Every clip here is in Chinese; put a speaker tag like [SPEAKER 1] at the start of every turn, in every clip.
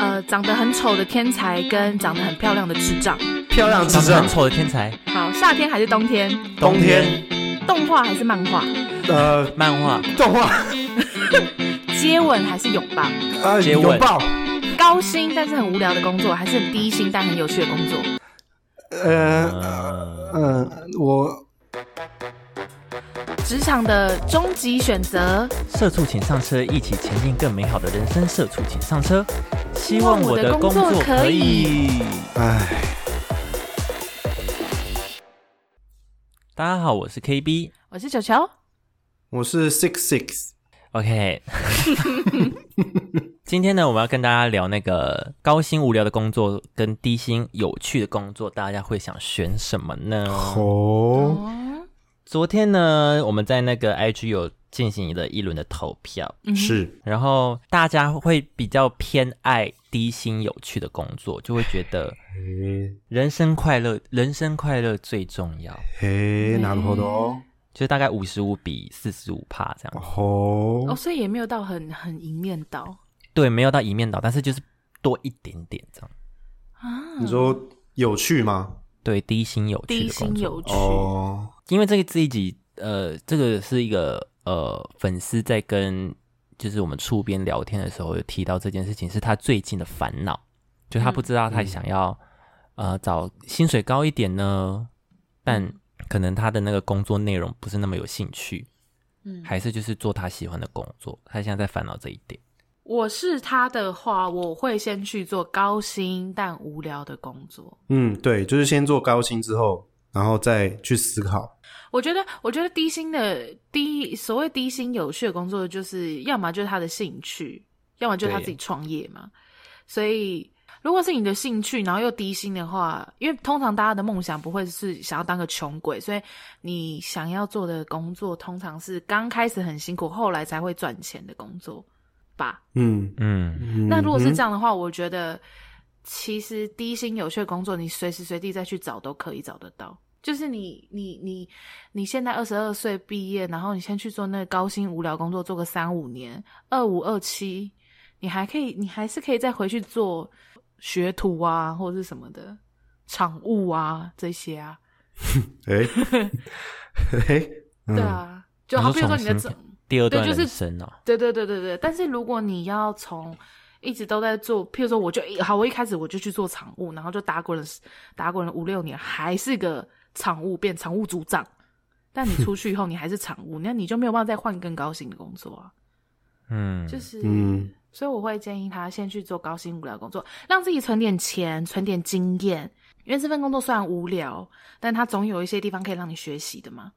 [SPEAKER 1] 呃，长得很丑的天才跟长得很漂亮的智障。
[SPEAKER 2] 漂亮智障
[SPEAKER 3] 长得很，丑的天才，
[SPEAKER 1] 好，夏天还是冬天？
[SPEAKER 2] 冬天，
[SPEAKER 1] 动画还是漫画？
[SPEAKER 2] 呃，
[SPEAKER 3] 漫画
[SPEAKER 2] 动画，
[SPEAKER 1] 接吻还是拥抱？
[SPEAKER 2] 呃，
[SPEAKER 3] 接吻
[SPEAKER 2] 拥抱，
[SPEAKER 1] 高薪但是很无聊的工作，还是很低薪但很有趣的工作？
[SPEAKER 2] 呃，
[SPEAKER 3] 呃，
[SPEAKER 2] 嗯，我
[SPEAKER 1] 职场的终极选择，
[SPEAKER 3] 社畜请上车，一起前进更美好的人生。社畜请上车，希望我的工作可以。
[SPEAKER 2] 唉，
[SPEAKER 3] 大家好，我是 KB。
[SPEAKER 1] 我是球球。
[SPEAKER 2] 我是 Six
[SPEAKER 3] Six，OK，今天呢，我们要跟大家聊那个高薪无聊的工作跟低薪有趣的工作，大家会想选什么呢？
[SPEAKER 2] 哦，
[SPEAKER 1] 哦，
[SPEAKER 3] 昨天呢，我们在那个 IG 有进行了一轮的投票，
[SPEAKER 1] 嗯哼
[SPEAKER 2] 是，
[SPEAKER 3] 然后大家会比较偏爱低薪有趣的工作，就会觉得
[SPEAKER 2] 嘿，
[SPEAKER 3] 人生快乐，人生快乐最重要，
[SPEAKER 2] 嘿，なるほど，
[SPEAKER 3] 就是大概五十五比四十五帕这样。
[SPEAKER 1] 哦，
[SPEAKER 2] 哦，
[SPEAKER 1] 所以也没有到很很一面倒
[SPEAKER 3] 对，没有到一面倒，但是就是多一点点这样。
[SPEAKER 1] 啊。
[SPEAKER 2] 你说有趣吗？
[SPEAKER 3] 对，低薪有趣
[SPEAKER 1] 低
[SPEAKER 3] 的工作
[SPEAKER 1] 薪有趣，
[SPEAKER 2] 哦，
[SPEAKER 3] 因为这个这一集，呃，这个是一个呃粉丝在跟就是我们触边聊天的时候有提到这件事情，是他最近的烦恼，就他不知道他想要、呃找薪水高一点呢，但可能他的那个工作内容不是那么有兴趣，
[SPEAKER 1] 嗯，
[SPEAKER 3] 还是就是做他喜欢的工作，他现在在烦恼这一点。
[SPEAKER 1] 我是他的话，我会先去做高薪但无聊的工作。
[SPEAKER 2] 嗯，对，就是先做高薪之后，然后再去思考，
[SPEAKER 1] 我觉得，我觉得低薪的低所谓低薪有趣的工作，就是要么就是他的兴趣，要么就是他自己创业嘛。所以，如果是你的兴趣，然后又低薪的话，因为通常大家的梦想不会是想要当个穷鬼，所以你想要做的工作，通常是刚开始很辛苦，后来才会赚钱的工作吧。
[SPEAKER 2] 嗯，
[SPEAKER 3] 嗯，
[SPEAKER 2] 嗯
[SPEAKER 1] 那如果是这
[SPEAKER 2] 样，
[SPEAKER 1] 样的话，我觉得其实低薪有趣的工作，你随时随地再去找都可以找得到。就是你你你你现在二十二岁毕业，然后你先去做那个高薪无聊工作，做个三五年，二五二七，你还可以，你还是可以再回去做学徒啊，或者是什么的场务啊这些啊，
[SPEAKER 2] 哎，嘿，嗯
[SPEAKER 1] 对，啊，就好比如说你的
[SPEAKER 3] 第二段
[SPEAKER 1] 对就是
[SPEAKER 3] 人生哦、
[SPEAKER 1] 对对对对对，但是如果你要从一直都在做，譬如说我就好，我一开始我就去做场务，然后就打滚了打滚了五六年，还是个场务，变场务组长。但你出去以后，你还是场务，那你就没有办法再换更高薪的工作啊。
[SPEAKER 3] 嗯，
[SPEAKER 1] 就是，
[SPEAKER 2] 嗯，
[SPEAKER 1] 所以我会建议他先去做高薪无聊工作，让自己存点钱，存点经验。因为这份工作虽然无聊，但它总有一些地方可以让你学习的嘛。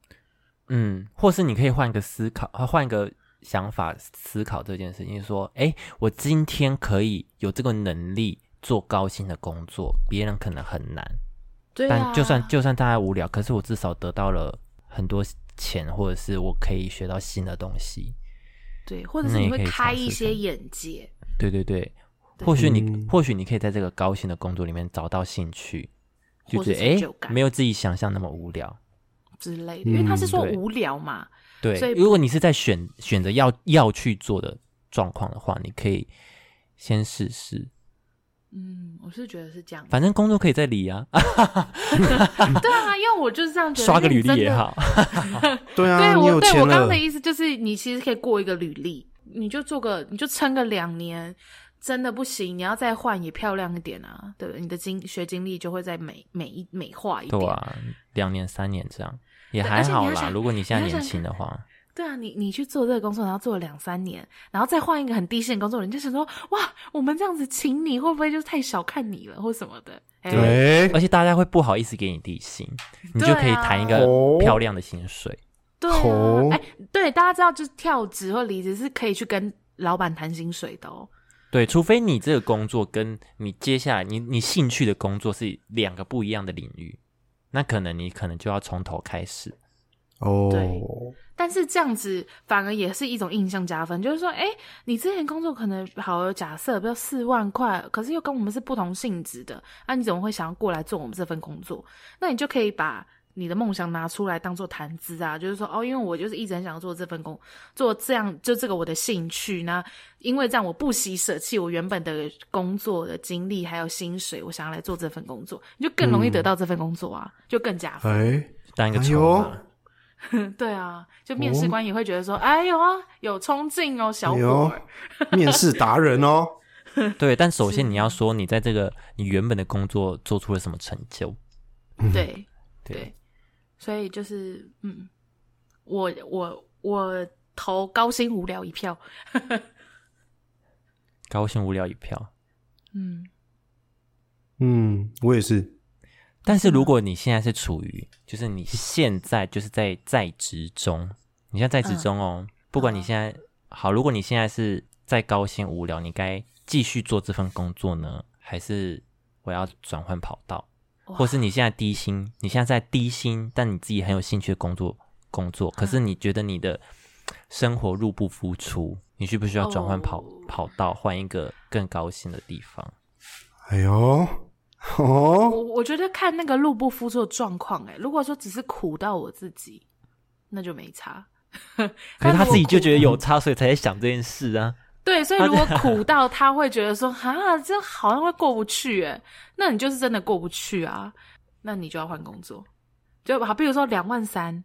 [SPEAKER 3] 嗯，或是你可以换一个思考，呃换一个想法思考这件事情，说，哎，我今天可以有这个能力做高薪的工作，别人可能很难，
[SPEAKER 1] 对啊，
[SPEAKER 3] 但就算就算大家无聊，可是我至少得到了很多钱，或者是我可以学到新的东西。
[SPEAKER 1] 对，或者是你会开一些眼界。
[SPEAKER 3] 对对对，
[SPEAKER 1] 对。
[SPEAKER 3] 或许你、
[SPEAKER 2] 嗯。
[SPEAKER 3] 或许你可以在这个高薪的工作里面找到兴趣，就
[SPEAKER 1] 或
[SPEAKER 3] 觉得哎
[SPEAKER 1] 是成就感。
[SPEAKER 3] 没有自己想象那么无聊。
[SPEAKER 1] 之类的，因为他是说无聊嘛，
[SPEAKER 3] 对
[SPEAKER 1] 所以，
[SPEAKER 3] 如果你是在选选择要要去做的状况的话，你可以先试试，
[SPEAKER 1] 嗯，我是觉得是这样。
[SPEAKER 3] 反正工作可以再理啊，
[SPEAKER 1] 对啊，因为我就是这样觉得，
[SPEAKER 3] 刷个履。历也好。
[SPEAKER 2] 对啊，
[SPEAKER 1] 对我对我刚刚的意思就是，你其实可以过一个履历，你就做个，你就撑个两年，真的不行，你要再换也漂亮一点啊，对不对？你的经学经历就会再美美一美化一点。
[SPEAKER 3] 对啊，两年三年这样也还好啦。如果你现在年轻的话，
[SPEAKER 1] 对啊，你你去做这个工作，然后做了两三年，然后再换一个很低薪的工作，人家想说，哇，我们这样子请你，会不会就是太小看你了，或什么的？哎
[SPEAKER 2] 对
[SPEAKER 3] 而且大家会不好意思给你低薪，你就可以谈一个
[SPEAKER 2] 哦
[SPEAKER 3] 漂亮的薪水。
[SPEAKER 1] 对哎、对，大家知道，就是跳职或离职是可以去跟老板谈薪水的哦。
[SPEAKER 3] 对，除非你这个工作跟你接下来你你兴趣的工作是两个不一样的领域，那可能你可能就要从头开始。
[SPEAKER 2] 哦，
[SPEAKER 1] 对但是这样子反而也是一种印象加分，就是说，哎、你之前工作可能好，假设比如四万块，可是又跟我们是不同性质的，那、你怎么会想要过来做我们这份工作？那你就可以把你的梦想拿出来当做谈资啊，就是说哦，因为我就是一直很想做这份工，做这样就这个我的兴趣，那因为这样我不惜舍弃我原本的工作的经历还有薪水，我想要来做这份工作，你就更容易得到这份工作啊，就更加分。
[SPEAKER 2] 哎，
[SPEAKER 3] 当一个筹
[SPEAKER 2] 哎呦
[SPEAKER 3] 码。
[SPEAKER 1] 对啊，就面试官也会觉得说，哎呦啊，有冲劲哦，小伙
[SPEAKER 2] 哎。面试达人哦，
[SPEAKER 3] 对，但首先你要说你在这个你原本的工作做出了什么成就。
[SPEAKER 1] 对
[SPEAKER 3] 对
[SPEAKER 1] 对，所以就是嗯，我我我投高薪无聊一票。
[SPEAKER 3] 高薪无聊一票。
[SPEAKER 1] 嗯，
[SPEAKER 2] 嗯，我也是，
[SPEAKER 3] 但是如果你现在是处于，就是你现在就是在在职中，你现在在职中哦，不管你现在好，如果你现在是在高薪无聊，你该继续做这份工作呢，还是我要转换跑道，或是你现在低薪，你现在在低薪，但你自己很有兴趣的工作工作，可是你觉得你的生活入不敷出，你需不需要转换跑、
[SPEAKER 1] 哦。
[SPEAKER 3] 跑道，换一个更高薪的地方？
[SPEAKER 2] 哎呦，哦，
[SPEAKER 1] 我我觉得看那个入不敷出的状况，哎，如果说只是苦到我自己，那就没差。可
[SPEAKER 3] 可是他自己就觉得有差，所以才在想这件事啊。
[SPEAKER 1] 对，所以如果苦到他会觉得说，啊，这好像会过不去，哎，那你就是真的过不去啊，那你就要换工作，就好，比如说两万三，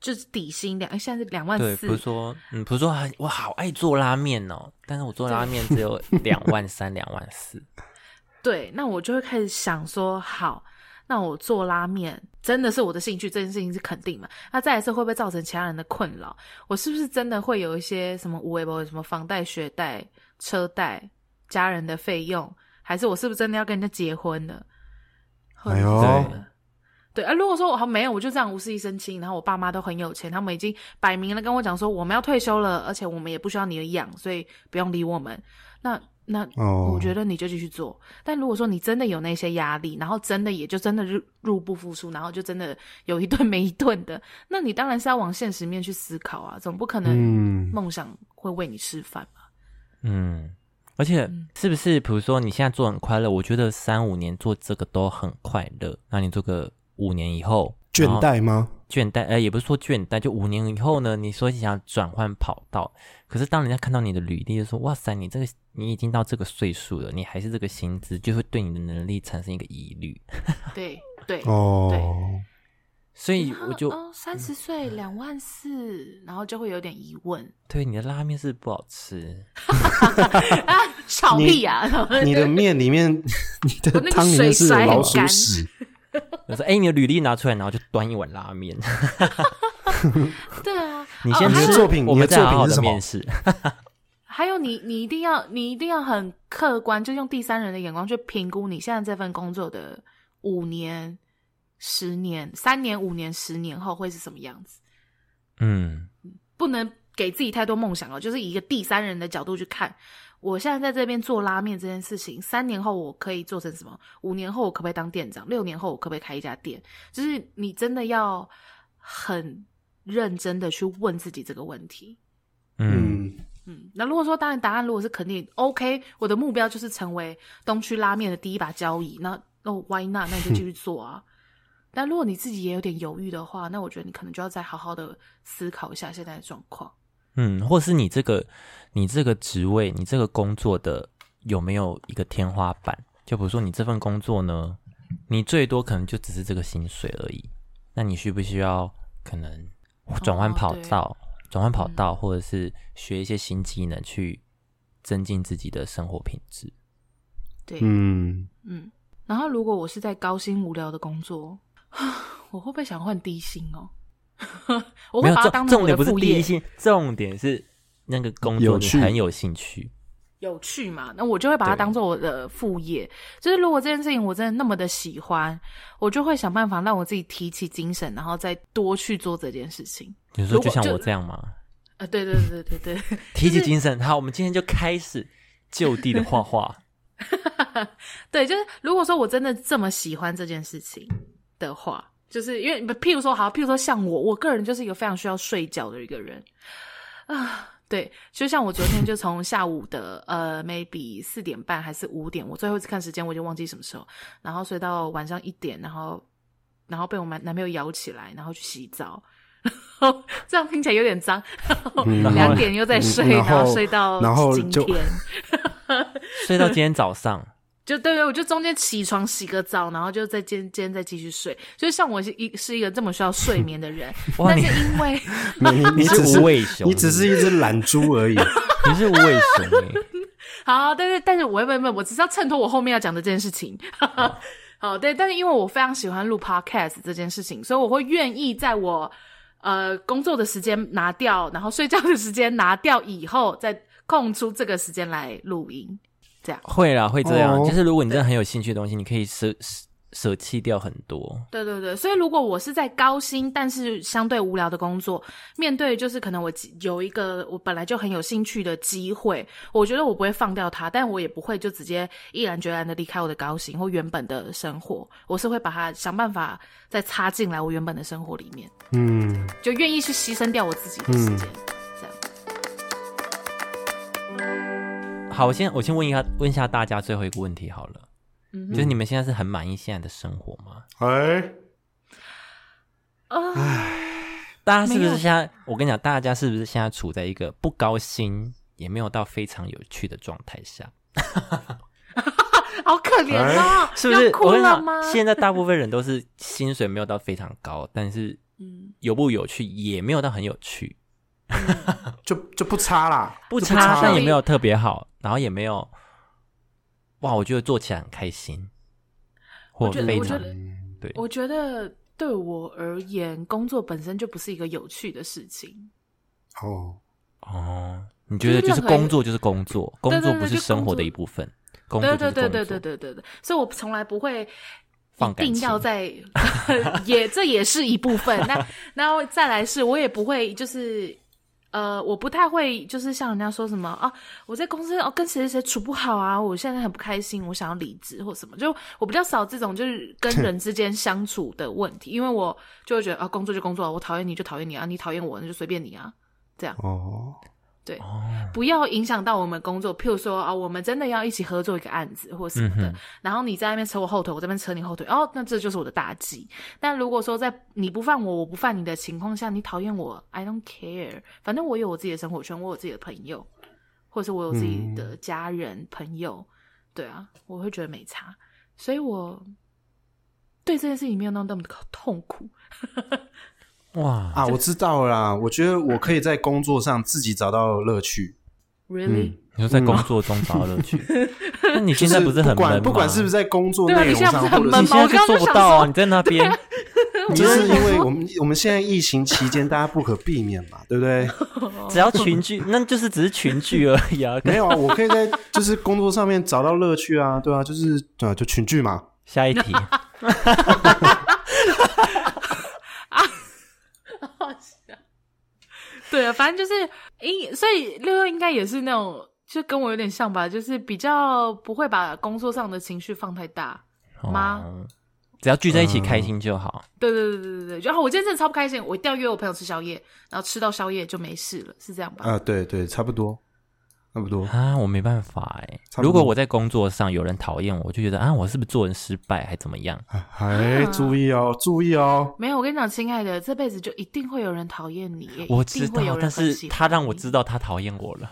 [SPEAKER 1] 就是底薪两，现在是两万
[SPEAKER 3] 对，
[SPEAKER 1] 四
[SPEAKER 3] 比如，说，嗯，比如说，啊我好爱做拉面哦，但是我做拉面只有两万三、两万四。
[SPEAKER 1] 对，那我就会开始想说，好，那我做拉面真的是我的兴趣，这件事情是肯定嘛？那再一次会不会造成其他人的困扰？我是不是真的会有一些什么无微博什么房贷、学贷、车贷、家人的费用，还是我是不是真的要跟人家结婚了？
[SPEAKER 2] 哎呦
[SPEAKER 1] 对啊，如果说我还没有，我就这样无事一身轻，然后我爸妈都很有钱，他们已经摆明了跟我讲说我们要退休了，而且我们也不需要你的养，所以不用理我们。那那
[SPEAKER 2] 哦
[SPEAKER 1] 我觉得你就继续做。但如果说你真的有那些压力，然后真的也就真的入入不敷出，然后就真的有一顿 没一顿的，那你当然是要往现实面去思考啊，总不可能
[SPEAKER 2] 嗯，
[SPEAKER 1] 梦想会喂你吃饭嘛。
[SPEAKER 3] 嗯，而且是不是，比如说你现在做很快乐，我觉得三五年做这个都很快乐，那你做个五年以后
[SPEAKER 2] 倦怠吗？
[SPEAKER 3] 倦怠，呃，也不是说倦怠，就五年以后呢，你说你想转换跑道，可是当人家看到你的履历，就说哇塞，你这个你已经到这个岁数了，你还是这个薪资，就会对你的能力产生一个疑虑，
[SPEAKER 1] 对对，
[SPEAKER 2] 哦，
[SPEAKER 3] 所以我就
[SPEAKER 1] 哦三十岁两万四，然后就会有点疑问
[SPEAKER 3] 对你的拉面是不好吃
[SPEAKER 1] 啊，吵屁呀、啊！
[SPEAKER 2] 你的面里面，你的汤里面是老鼠屎，
[SPEAKER 3] 就说哎、你的履历拿出来，然后就端一碗拉面，
[SPEAKER 1] 对啊，
[SPEAKER 3] 你先吃
[SPEAKER 1] 哦还有
[SPEAKER 2] 作品
[SPEAKER 3] 我们
[SPEAKER 2] 你的
[SPEAKER 3] 再好好的
[SPEAKER 2] 作品是什么
[SPEAKER 3] 面试。
[SPEAKER 1] 还有你，你一定要，你一定要很客观，就用第三人的眼光去评估你现在这份工作的五年、十年、三年、五年、十年后会是什么样子，
[SPEAKER 3] 嗯，
[SPEAKER 1] 不能给自己太多梦想了，就是以一个第三人的角度去看。我现在在这边做拉面这件事情，三年后我可以做成什么？五年后我可不可以当店长？六年后我可不可以开一家店？就是你真的要很认真的去问自己这个问题。
[SPEAKER 3] 嗯，
[SPEAKER 2] 嗯，
[SPEAKER 1] 嗯，那如果说当然答案如果是肯定，OK，我的目标就是成为东区拉面的第一把交椅，那那 why not？那你就继续做啊。但如果你自己也有点犹豫的话，那我觉得你可能就要再好好的思考一下现在的状况。
[SPEAKER 3] 嗯，或是你这个你这个职位，你这个工作的有没有一个天花板？就比如说你这份工作呢，你最多可能就只是这个薪水而已。那你需不需要可能转换跑道，转换跑道，或者是学一些新技能去增进自己的生活品质？
[SPEAKER 1] 对，
[SPEAKER 2] 嗯，
[SPEAKER 1] 嗯，然后如果我是在高薪无聊的工作，我会不会想换低薪哦？我会把它当成我
[SPEAKER 3] 重重点不是
[SPEAKER 1] 的副业，
[SPEAKER 3] 第一性，重点是那个工作你很有兴趣。
[SPEAKER 1] 有趣嘛？那我就会把它
[SPEAKER 3] 对
[SPEAKER 1] 当做我的副业。就是如果这件事情我真的那么的喜欢，我就会想办法让我自己提起精神，然后再多去做这件事情。
[SPEAKER 3] 你说就像我这样吗？
[SPEAKER 1] 啊，对对对对对对，
[SPEAKER 3] 提起精神，好，我们今天就开始就地的画画。
[SPEAKER 1] 对，就是如果说我真的这么喜欢这件事情的话，就是因为譬如说好，譬如说像我，我个人就是一个非常需要睡觉的一个人啊。对，就像我昨天就从下午的呃 maybe 四点半还是五点，我最后一次看时间我已经忘记什么时候，然后睡到晚上一点，然后然后被我男男朋友摇起来，然后去洗澡。然 后这样听起来有点脏。
[SPEAKER 2] 嗯
[SPEAKER 1] 两点又在睡，
[SPEAKER 2] 然后
[SPEAKER 1] 睡到
[SPEAKER 2] 然后
[SPEAKER 1] 今天。
[SPEAKER 3] 睡到今天早上，
[SPEAKER 1] 就对对，我就中间起床洗个澡，然后就在今今天再继续睡。就是像我是一是一个这么需要睡眠的人，但是因为
[SPEAKER 2] 你你只是
[SPEAKER 3] 无尾熊，
[SPEAKER 2] 你只是一只懒猪而已。
[SPEAKER 3] 你是无尾熊欸
[SPEAKER 1] 好，但是但是我不不，我只是要衬托我后面要讲的这件事情。好，对，但是因为我非常喜欢录 podcast 这件事情，所以我会愿意在我呃工作的时间拿掉，然后睡觉的时间拿掉以后，再空出这个时间来录音。这样，
[SPEAKER 3] 会啦，会这样。
[SPEAKER 2] 哦
[SPEAKER 3] 就是如果你真的很有兴趣的东西，你可以舍舍舍弃掉很多。
[SPEAKER 1] 对对对，所以如果我是在高薪但是相对无聊的工作，面对就是可能我有一个我本来就很有兴趣的机会，我觉得我不会放掉它，但我也不会就直接毅然决然的离开我的高薪或原本的生活，我是会把它想办法再插进来我原本的生活里面，
[SPEAKER 2] 嗯，
[SPEAKER 1] 就愿意去牺牲掉我自己的时间，这
[SPEAKER 3] 好，我先我先问一下问一下大家最后一个问题好了，
[SPEAKER 1] 嗯
[SPEAKER 3] 就是你们现在是很满意现在的生活吗？
[SPEAKER 2] 哎，
[SPEAKER 1] 啊、
[SPEAKER 3] 大家是不是现在？我跟你讲，大家是不是现在处在一个不高兴也没有到非常有趣的状态下？
[SPEAKER 1] 好可怜哦，
[SPEAKER 3] 是不是我跟你讲
[SPEAKER 1] 了吗？，
[SPEAKER 3] 现在大部分人都是薪水没有到非常高，但是
[SPEAKER 1] 嗯，
[SPEAKER 3] 有不有趣也没有到很有趣，
[SPEAKER 2] 就就不差啦，就
[SPEAKER 3] 不差，但也没有特别好，然后也没有，哇！我觉得做起来很开心。
[SPEAKER 1] 我觉得，我觉得，
[SPEAKER 3] 对，
[SPEAKER 1] 我觉得对我而言，工作本身就不是一个有趣的事情。
[SPEAKER 2] 哦
[SPEAKER 3] 哦，你觉得就是工作就是工作，工作不是生活的一部分。
[SPEAKER 1] 对对对对对对对对，所以我从来不会
[SPEAKER 3] 放定
[SPEAKER 1] 要在，也这也是一部分。那那再来是，我也不会就是。呃，我不太会，就是像人家说什么啊，我在公司哦跟谁谁谁处不好啊，我现在很不开心，我想要离职或什么，就我比较少这种就是跟人之间相处的问题，因为我就会觉得啊，工作就工作啊，我讨厌你就讨厌你啊，你讨厌我那就随便你啊，这样。
[SPEAKER 2] 哦，
[SPEAKER 1] 对，
[SPEAKER 3] 哦，
[SPEAKER 1] 不要影响到我们工作。譬如说啊，我们真的要一起合作一个案子或什么的，
[SPEAKER 3] 嗯
[SPEAKER 1] 然后你在那边扯我后腿，我这边扯你后腿，哦，那这就是我的大忌。但如果说在你不犯我，我不犯你的情况下，你讨厌我，I don't care，反正我有我自己的生活圈，我有自己的朋友，或者是我有自己的家人、朋友，对啊，我会觉得没差，所以我对这件事情没有那么那么的痛苦。
[SPEAKER 3] 哇，
[SPEAKER 2] 啊，我知道了啦，我觉得我可以在工作上自己找到乐趣。
[SPEAKER 1] Really？、
[SPEAKER 3] 你说在工作中找到乐趣，那你
[SPEAKER 2] 就
[SPEAKER 3] 现在不是很
[SPEAKER 2] 不管
[SPEAKER 3] 闷吗？
[SPEAKER 2] 不管是不是在工作内容上，或者
[SPEAKER 3] 你现在就做不到啊！你在那 边，
[SPEAKER 2] 就是因为我们我们现在疫情期间，大家不可避免嘛，对不对？
[SPEAKER 3] 只要群聚，那就是只是群聚而已啊。
[SPEAKER 2] 没有啊，我可以在就是工作上面找到乐趣啊，对啊，就是对啊，就群聚嘛。
[SPEAKER 3] 下一题，
[SPEAKER 1] 对啊，反正就是，应所以六六应该也是那种，就跟我有点像吧，就是比较不会把工作上的情绪放太大。吗
[SPEAKER 3] 哦只要聚在一起开心就好。
[SPEAKER 1] 对对对对对对，然后我今天真的超不开心，我一定要约我朋友吃宵夜，然后吃到宵夜就没事了，是这样吧？
[SPEAKER 2] 啊，对对，差不多，差不多。
[SPEAKER 3] 啊，我没办法哎。如果我在工作上有人讨厌我，我就觉得啊，我是不是做人失败，还怎么样？
[SPEAKER 2] 哎哎，注意哦，注意哦。
[SPEAKER 1] 没有，我跟你讲，亲爱的，这辈子就一定会有人讨厌你，
[SPEAKER 3] 我知道，但是他让我知道他讨厌我了。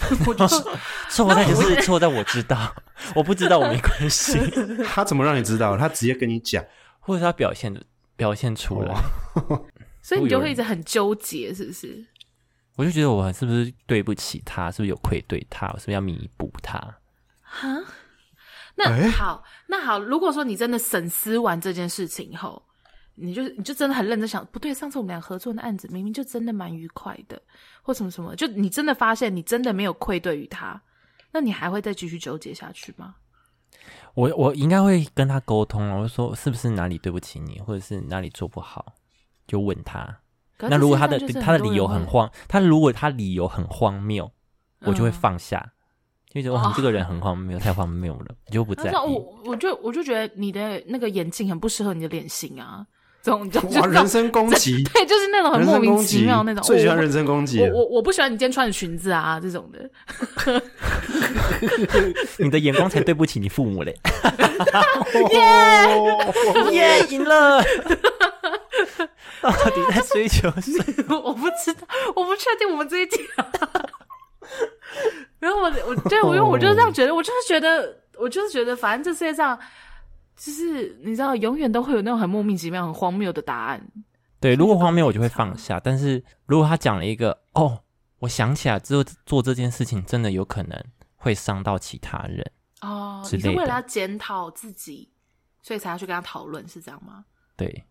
[SPEAKER 1] 我就
[SPEAKER 3] 错在就是错在我知道，我不知道我没关系，
[SPEAKER 2] 他怎么让你知道？他直接跟你讲。
[SPEAKER 3] 或者他表现表现出来，
[SPEAKER 1] 所以你就
[SPEAKER 3] 会
[SPEAKER 1] 一直很纠结，是不是？
[SPEAKER 3] 我就觉得我是不是对不起他，是不是有愧对他，我是不是要弥补他？
[SPEAKER 1] 哈，那、
[SPEAKER 2] 哎
[SPEAKER 1] 好，那好，如果说你真的审思完这件事情以后，你就你就真的很认真想，不对，上次我们俩合作的案子明明就真的蛮愉快的，或什么什么，就你真的发现你真的没有愧对于他，那你还会再继续纠结下去吗？
[SPEAKER 3] 我我应该会跟他沟通啊，我就说是不是哪里对不起你，或者是哪里做不好，就问他。那如果他的他的理由很荒，他如果他理由很荒谬，我就会
[SPEAKER 1] 嗯
[SPEAKER 3] 放下，就觉得哇，这个人很荒谬，太荒谬了，我就不在
[SPEAKER 1] 他说
[SPEAKER 3] 意。
[SPEAKER 1] 我我就我就觉得你的那个眼镜很不适合你的脸型啊，这种就就
[SPEAKER 2] 哇，人身攻击，
[SPEAKER 1] 对，就是那种很莫名其妙那种。
[SPEAKER 2] 最喜欢人身攻击。
[SPEAKER 1] 我我我不喜欢你今天穿的裙子啊，这种的。
[SPEAKER 3] 你的眼光才对不起你父母嘞！
[SPEAKER 2] 耶
[SPEAKER 3] 耶，赢了！到底在追求谁？
[SPEAKER 1] 我不知道，我不确定我们这一集。然后我我对我因为我就是这样觉得，我就是觉得，我就是觉得，反正这世界上，就是你知道，永远都会有那种很莫名其妙、很荒谬的答案。
[SPEAKER 3] 对，如果荒谬我就会放下，但是如果他讲了一个哦，我想起来之后做这件事情真的有可能会伤到其他人，
[SPEAKER 1] 哦，
[SPEAKER 3] 之类的
[SPEAKER 1] 你是为了要检讨自己，所以才要去跟他讨论，是这样吗？
[SPEAKER 3] 对，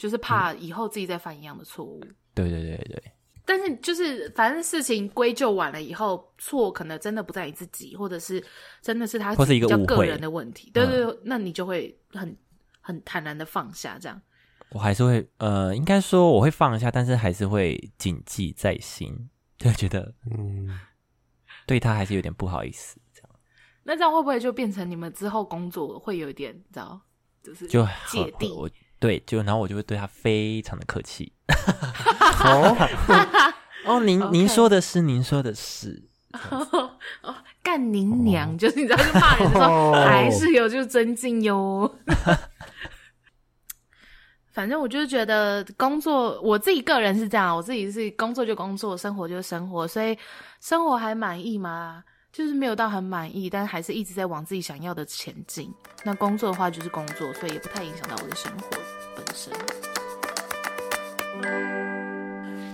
[SPEAKER 1] 就是怕以后自己再犯一样的错误。
[SPEAKER 3] 对对对对，
[SPEAKER 1] 但是就是反正事情归咎完了以后，错可能真的不在你自己，或者是真的是他
[SPEAKER 3] 或是一个
[SPEAKER 1] 比较个人的问题。对对对，那你就会很很坦然的放下，这样。
[SPEAKER 3] 我还是会呃，应该说我会放下，但是还是会谨记在心，就觉得
[SPEAKER 2] 嗯，
[SPEAKER 3] 对他还是有点不好意思，这样
[SPEAKER 1] 那这样会不会就变成你们之后工作会有一点，你知道，就是
[SPEAKER 3] 就
[SPEAKER 1] 芥蒂？
[SPEAKER 3] 我 对，就然后我就会对他非常的客气。
[SPEAKER 2] 哦，
[SPEAKER 3] 哦，您您说的是，您说的是，
[SPEAKER 1] 哦，干您娘！就是你知道，就骂人的时候
[SPEAKER 2] 哦
[SPEAKER 1] 还是有就尊敬哟。反正我就是觉得工作，我自己个人是这样，我自己是工作就工作，生活就生活，所以生活还满意吗？就是没有到很满意，但还是一直在往自己想要的前进。那工作的话就是工作，所以也不太影响到我的生活本身。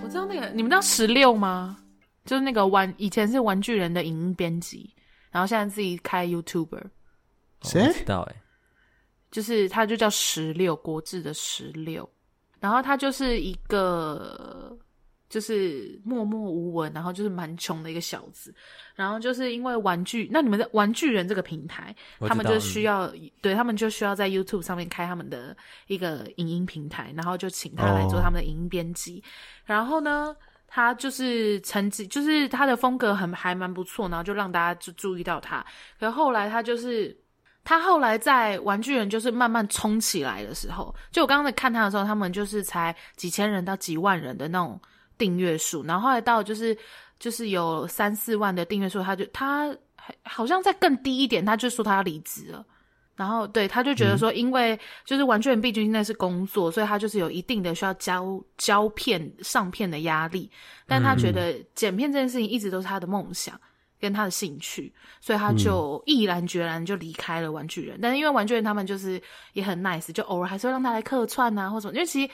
[SPEAKER 1] 我知道那个，你们知道十六吗？就是那个玩，以前是玩具人的影音编辑，然后现在自己开 YouTuber，
[SPEAKER 2] 谁
[SPEAKER 3] 我不知道哎，
[SPEAKER 1] 就是他就叫十六国志的十六，然后他就是一个就是默默无闻，然后就是蛮穷的一个小子，然后就是因为玩具，那你们的玩具人这个平台，他们就需要，对他们就需要在 YouTube 上面开他们的一个影音平台，然后就请他来做他们的影音编辑。然后呢，他就是成绩，就是他的风格很还蛮不错，然后就让大家就注意到他。可后来他就是。他后来在玩具人就是慢慢冲起来的时候，就我刚刚在看他的时候，他们就是才几千人到几万人的那种订阅数，然后后来到就是就是有三四万的订阅数，他就他还好像再更低一点，他就说他要离职了。然后对，他就觉得说，因为就是玩具人毕竟那是工作，所以他就是有一定的需要交胶片上片的压力。但他觉得剪片这件事情一直都是他的梦想跟他的兴趣，所以他就毅然决然就离开了玩具人。但是因为玩具人他们就是也很 nice，就偶尔还是会让他来客串啊或什么。因为其实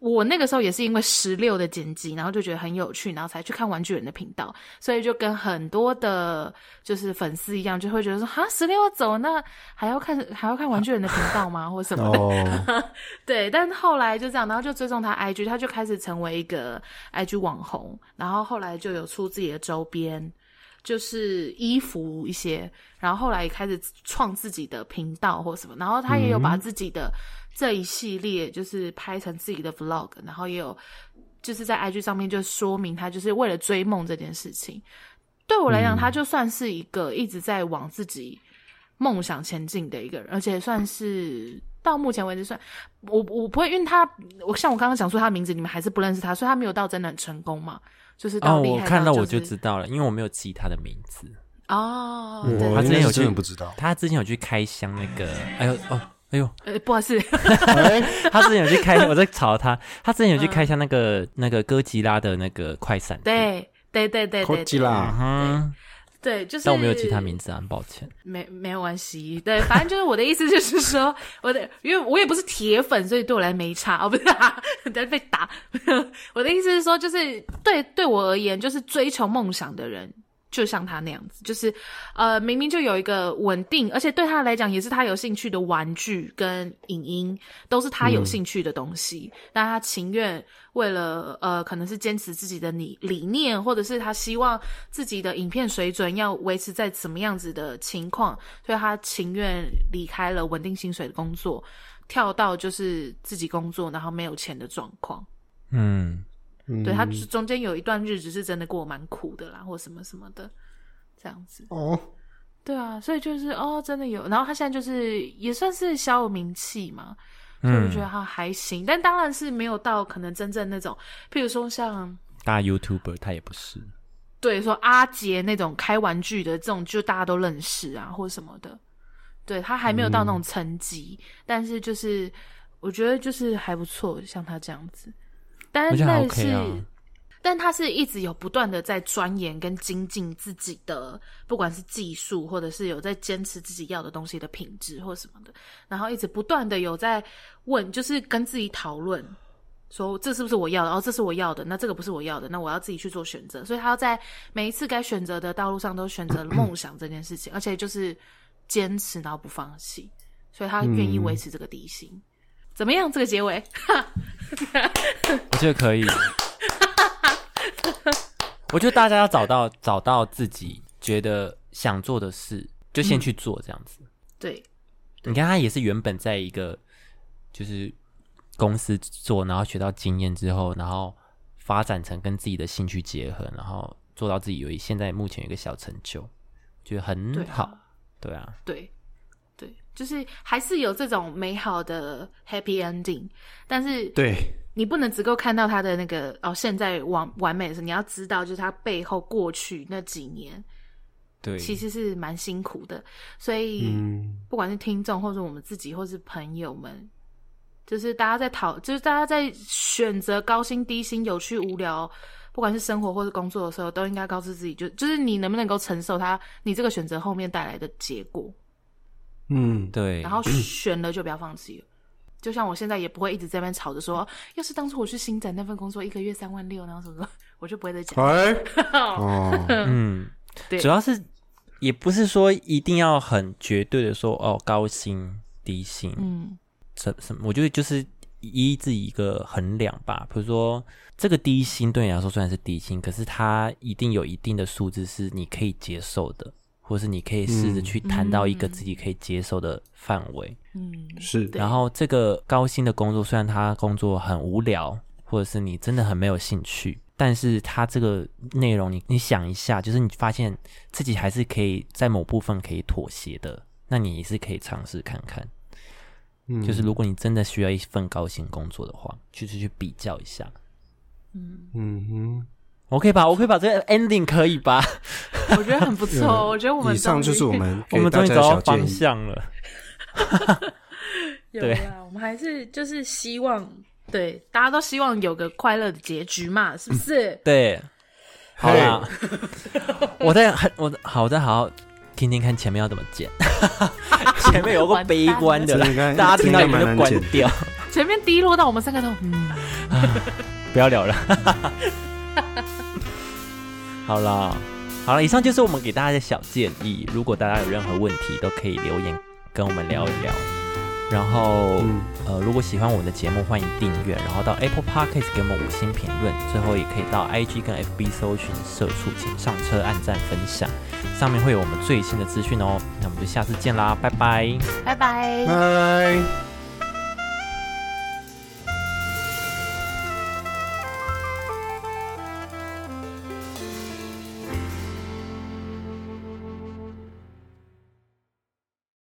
[SPEAKER 1] 我那个时候也是因为十六的剪辑，然后就觉得很有趣，然后才去看玩具人的频道，所以就跟很多的，就是粉丝一样，就会觉得说，哈，十六要走，那还要看 还要看玩具人的频道吗，或什么的？
[SPEAKER 2] 哦，
[SPEAKER 1] 对，但后来就这样，然后就追踪他 IG，他就开始成为一个 IG 网红，然后后来就有出自己的周边，就是衣服一些，然后后来也开始创自己的频道或什么，然后他也有把自己的这一系列就是拍成自己的 vlog，然后也有就是在 IG 上面就说明他就是为了追梦这件事情。对我来讲，他就算是一个一直在往自己梦想前进的一个人，而且算是到目前为止算我我不会，因为他我像我刚刚讲出他的名字，你们还是不认识他，所以他没有到真的很成功嘛，就是到
[SPEAKER 3] 哦，我看到我
[SPEAKER 1] 就
[SPEAKER 3] 就是知道了，因为我没有记他的名字。
[SPEAKER 1] 哦，
[SPEAKER 2] 我
[SPEAKER 1] 对，
[SPEAKER 3] 他之前有去
[SPEAKER 2] 不知道。
[SPEAKER 3] 他之前有去开箱那个，哎呦哦，哎呦，
[SPEAKER 1] 呃，不好意思，
[SPEAKER 2] 哎，
[SPEAKER 3] 他之前有去开，我在吵他，他之前有去开箱那个、那个哥吉拉的那个快闪，
[SPEAKER 1] 对对对对对对，
[SPEAKER 2] 科技啦
[SPEAKER 3] 嗯，哼，
[SPEAKER 1] 对，就是
[SPEAKER 3] 但我没有其他名字啊，很抱歉。
[SPEAKER 1] 没没有关系，对，反正就是我的意思就是说，我的因为我也不是铁粉，所以对我来没差哦，不是、啊，等下被打。我的意思是说，就是对对我而言，就是追求梦想的人，就像他那样子，就是呃，明明就有一个稳定，而且对他来讲也是他有兴趣的玩具跟影音，都是他有兴趣的东西，但他情愿为了呃，可能是坚持自己的理理念，或者是他希望自己的影片水准要维持在什么样子的情况，所以他情愿离开了稳定薪水的工作，跳到就是自己工作然后没有钱的状况。
[SPEAKER 3] 嗯，
[SPEAKER 1] 对他中间有一段日子是真的过蛮苦的啦，或什么什么的，这样子。
[SPEAKER 2] 哦，
[SPEAKER 1] 对啊，所以就是哦，真的有。然后他现在就是也算是小有名气嘛，所以我觉得他还行，但当然是没有到可能真正那种，譬如说像
[SPEAKER 3] 大 YouTuber 他也不是，
[SPEAKER 1] 对说阿杰那种开玩具的这种，就大家都认识啊，或什么的。对他还没有到那种层级，但是就是我觉得就是还不错，像他这样子。但是
[SPEAKER 3] 我觉得还
[SPEAKER 1] 那
[SPEAKER 3] OK
[SPEAKER 1] 是，
[SPEAKER 3] 啊
[SPEAKER 1] 但他是一直有不断的在钻研跟精进自己的，不管是技术，或者是有在坚持自己要的东西的品质或什么的，然后一直不断的有在问，就是跟自己讨论，说这是不是我要的？哦，这是我要的，那这个不是我要的，那我要自己去做选择。所以他要在每一次该选择的道路上都选择 梦想这件事情，而且就是坚持，然后不放弃，所以他愿意维持这个底薪。怎么样？这个结尾？
[SPEAKER 3] 我觉得可以。我觉得大家要找到找到自己觉得想做的事，就先去做这样子。
[SPEAKER 1] 对，
[SPEAKER 3] 你看他也是原本在一个就是公司做，然后学到经验之后，然后发展成跟自己的兴趣结合，然后做到自己有现在目前有一个小成就，觉得很好。对啊，
[SPEAKER 1] 对，对，就是还是有这种美好的 happy ending，但是
[SPEAKER 2] 对，
[SPEAKER 1] 你不能只够看到他的那个哦，现在完完美的事，你要知道，就是他背后过去那几年
[SPEAKER 3] 对，
[SPEAKER 1] 其实是蛮辛苦的，所以、
[SPEAKER 2] 嗯，
[SPEAKER 1] 不管是听众或者我们自己，或是朋友们，就是大家在讨，就是大家在选择高薪、低薪、有趣、无聊，不管是生活或是工作的时候，都应该告知自己，就就是你能不能够承受他你这个选择后面带来的结果，
[SPEAKER 2] 嗯，
[SPEAKER 3] 对，
[SPEAKER 1] 然后选了就不要放弃了。就像我现在也不会一直在那边吵着说，要是当初我去新展那份工作，一个月三万六，然后什么什么，我就不会再讲。
[SPEAKER 2] 哎，哦，
[SPEAKER 3] 嗯，
[SPEAKER 1] 对。
[SPEAKER 3] 主要是也不是说一定要很绝对的说哦高薪低薪，
[SPEAKER 1] 嗯。
[SPEAKER 3] 什什么，我觉得就是依自己一个衡量吧。比如说这个低薪对你来说虽然是低薪，可是它一定有一定的数字是你可以接受的，或是你可以试着去谈到一个自己可以接受的范围。
[SPEAKER 1] 嗯，
[SPEAKER 2] 是，
[SPEAKER 1] 对
[SPEAKER 3] 然后这个高薪的工作，虽然他工作很无聊，或者是你真的很没有兴趣，但是他这个内容你你想一下，就是你发现自己还是可以在某部分可以妥协的，那你也是可以尝试看看。
[SPEAKER 2] 嗯
[SPEAKER 3] 就是如果你真的需要一份高薪工作的话，就是去比较一下。
[SPEAKER 1] 嗯，
[SPEAKER 2] 嗯哼，
[SPEAKER 3] OK 吧？OK 吧？这个 ending 可以吧？
[SPEAKER 1] 我觉得很不错。我觉得我们
[SPEAKER 2] 以上就是我们
[SPEAKER 3] 我们终于找到方。向了。
[SPEAKER 1] 有
[SPEAKER 3] 对
[SPEAKER 1] 啊，我们还是就是希望，对大家都希望有个快乐的结局嘛，是不是？
[SPEAKER 3] 对，好啦，我在很我好，我再好好听听看前面要怎么剪。前面有个悲观的大家听到你们就关掉，
[SPEAKER 1] 前面低落到我们三个都，嗯，
[SPEAKER 3] 不要聊了。好了，好了，以上就是我们给大家的小建议。如果大家有任何问题，都可以留言跟我们聊一聊。然后，
[SPEAKER 2] 嗯
[SPEAKER 3] 呃，如果喜欢我们的节目，欢迎订阅，然后到 Apple Podcast 给我们五星评论。最后，也可以到 IG 跟 FB 搜寻“社畜请上车”，按赞分享，上面会有我们最新的资讯哦。那我们就下次见啦，拜拜。
[SPEAKER 1] 拜拜。
[SPEAKER 2] 拜。